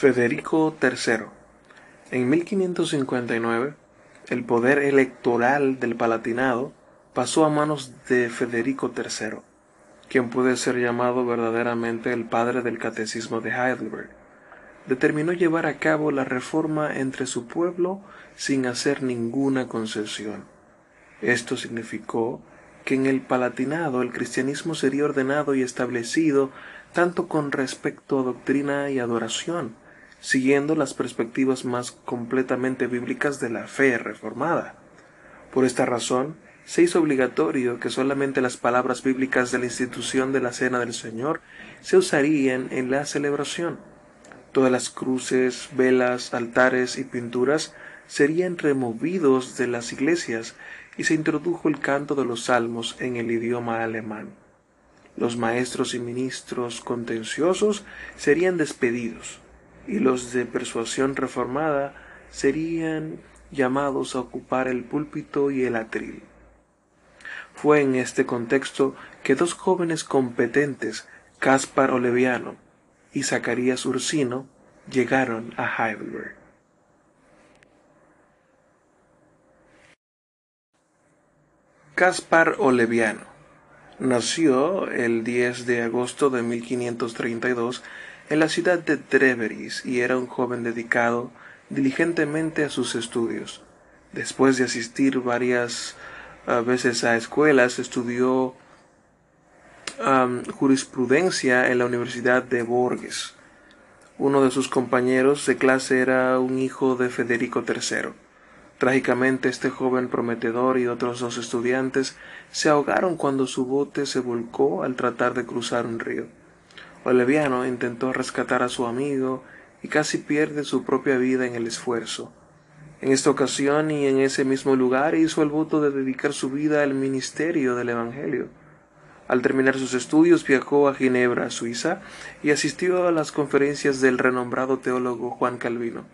Federico III. En 1559, el poder electoral del Palatinado pasó a manos de Federico III, quien puede ser llamado verdaderamente el padre del catecismo de Heidelberg. Determinó llevar a cabo la reforma entre su pueblo sin hacer ninguna concesión. Esto significó que en el Palatinado el cristianismo sería ordenado y establecido tanto con respecto a doctrina y adoración, siguiendo las perspectivas más completamente bíblicas de la fe reformada. Por esta razón, se hizo obligatorio que solamente las palabras bíblicas de la institución de la Cena del Señor se usarían en la celebración. Todas las cruces, velas, altares y pinturas serían removidos de las iglesias y se introdujo el canto de los salmos en el idioma alemán. Los maestros y ministros contenciosos serían despedidos y los de persuasión reformada serían llamados a ocupar el púlpito y el atril. Fue en este contexto que dos jóvenes competentes, Caspar Oleviano y Zacarías Ursino, llegaron a Heidelberg. Caspar Oleviano nació el 10 de agosto de 1532 en la ciudad de Treveris y era un joven dedicado diligentemente a sus estudios. Después de asistir varias veces a escuelas, estudió jurisprudencia en la Universidad de Borges. Uno de sus compañeros de clase era un hijo de Federico III. Trágicamente este joven prometedor y otros dos estudiantes se ahogaron cuando su bote se volcó al tratar de cruzar un río. Oleviano intentó rescatar a su amigo y casi pierde su propia vida en el esfuerzo. En esta ocasión y en ese mismo lugar hizo el voto de dedicar su vida al ministerio del Evangelio. Al terminar sus estudios viajó a Ginebra, Suiza, y asistió a las conferencias del renombrado teólogo Juan Calvino.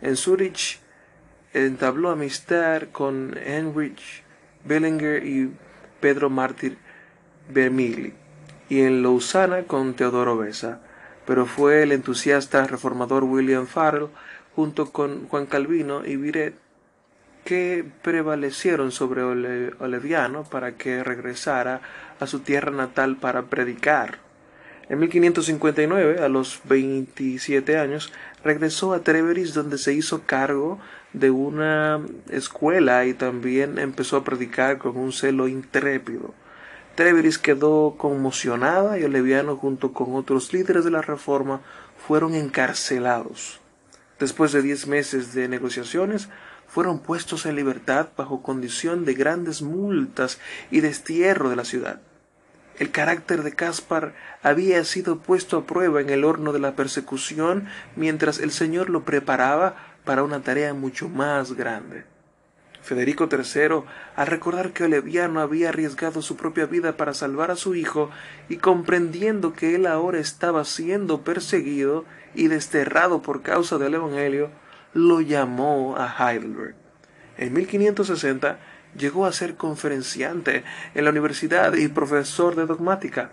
En Zurich entabló amistad con Heinrich Bellinger y Pedro Mártir Vermigli y en Lausana con Teodoro Besa, pero fue el entusiasta reformador William Farrell junto con Juan Calvino y Viret que prevalecieron sobre Oleviano para que regresara a su tierra natal para predicar. En 1559, a los 27 años, regresó a Treveris donde se hizo cargo de una escuela y también empezó a predicar con un celo intrépido. Treveris quedó conmocionada y Oleviano junto con otros líderes de la Reforma fueron encarcelados. Después de diez meses de negociaciones, fueron puestos en libertad bajo condición de grandes multas y destierro de la ciudad. El carácter de Caspar había sido puesto a prueba en el horno de la persecución mientras el Señor lo preparaba para una tarea mucho más grande. Federico III, al recordar que Oleviano había arriesgado su propia vida para salvar a su hijo y comprendiendo que él ahora estaba siendo perseguido y desterrado por causa del Evangelio, lo llamó a Heidelberg. En 1560 llegó a ser conferenciante en la universidad y profesor de dogmática.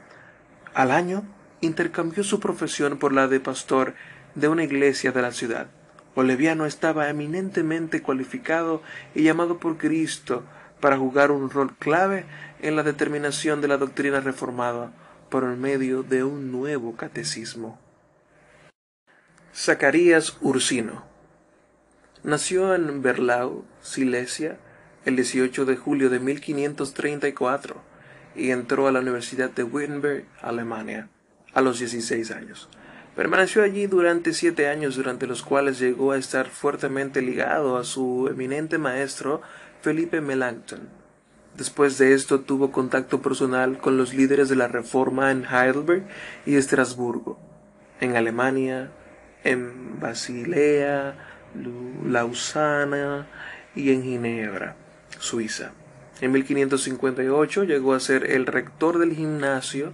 Al año intercambió su profesión por la de pastor de una iglesia de la ciudad. Oleviano estaba eminentemente cualificado y llamado por Cristo para jugar un rol clave en la determinación de la doctrina reformada por el medio de un nuevo catecismo. Zacarías Ursino nació en Berlau, Silesia, el 18 de julio de 1534 y entró a la Universidad de Wittenberg, Alemania, a los 16 años. Permaneció allí durante siete años, durante los cuales llegó a estar fuertemente ligado a su eminente maestro Felipe Melanchthon. Después de esto tuvo contacto personal con los líderes de la Reforma en Heidelberg y Estrasburgo, en Alemania, en Basilea, Lausana y en Ginebra, Suiza. En 1558 llegó a ser el rector del gimnasio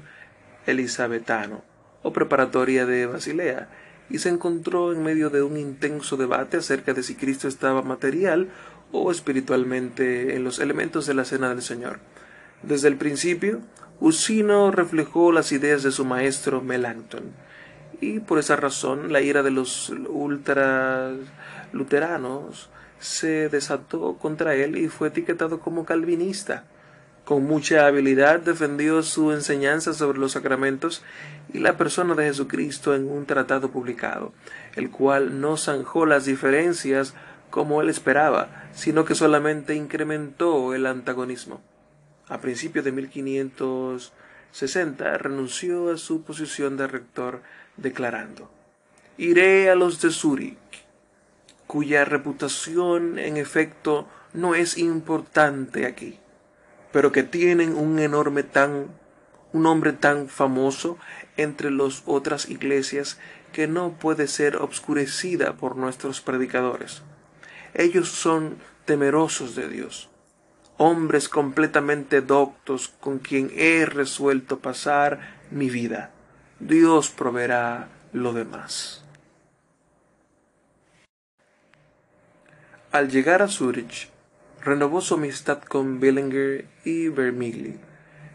elisabetano o preparatoria de Basilea, y se encontró en medio de un intenso debate acerca de si Cristo estaba material o espiritualmente en los elementos de la cena del Señor. Desde el principio, Usino reflejó las ideas de su maestro Melanchthon, y por esa razón la ira de los ultraluteranos se desató contra él y fue etiquetado como calvinista. Con mucha habilidad defendió su enseñanza sobre los sacramentos y la persona de Jesucristo en un tratado publicado, el cual no zanjó las diferencias como él esperaba, sino que solamente incrementó el antagonismo. A principios de 1560 renunció a su posición de rector declarando Iré a los de Zúrich, cuya reputación en efecto no es importante aquí pero que tienen un enorme tan, un hombre tan famoso entre las otras iglesias que no puede ser obscurecida por nuestros predicadores. Ellos son temerosos de Dios, hombres completamente doctos con quien he resuelto pasar mi vida. Dios proveerá lo demás. Al llegar a Zurich, renovó su amistad con Billinger y Vermigli.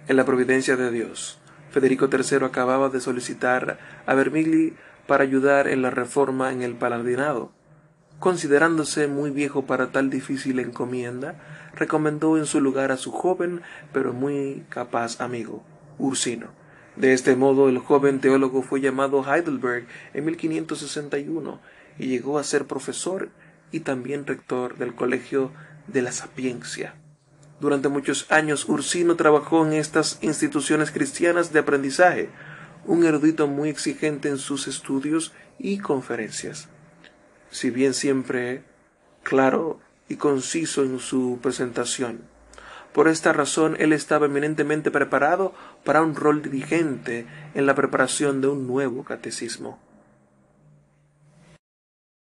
En la providencia de Dios, Federico III acababa de solicitar a Vermigli para ayudar en la reforma en el paladinado. Considerándose muy viejo para tal difícil encomienda, recomendó en su lugar a su joven pero muy capaz amigo, Ursino. De este modo, el joven teólogo fue llamado Heidelberg en 1561 y llegó a ser profesor y también rector del Colegio de la sapiencia. Durante muchos años Ursino trabajó en estas instituciones cristianas de aprendizaje, un erudito muy exigente en sus estudios y conferencias. Si bien siempre claro y conciso en su presentación. Por esta razón él estaba eminentemente preparado para un rol dirigente en la preparación de un nuevo catecismo.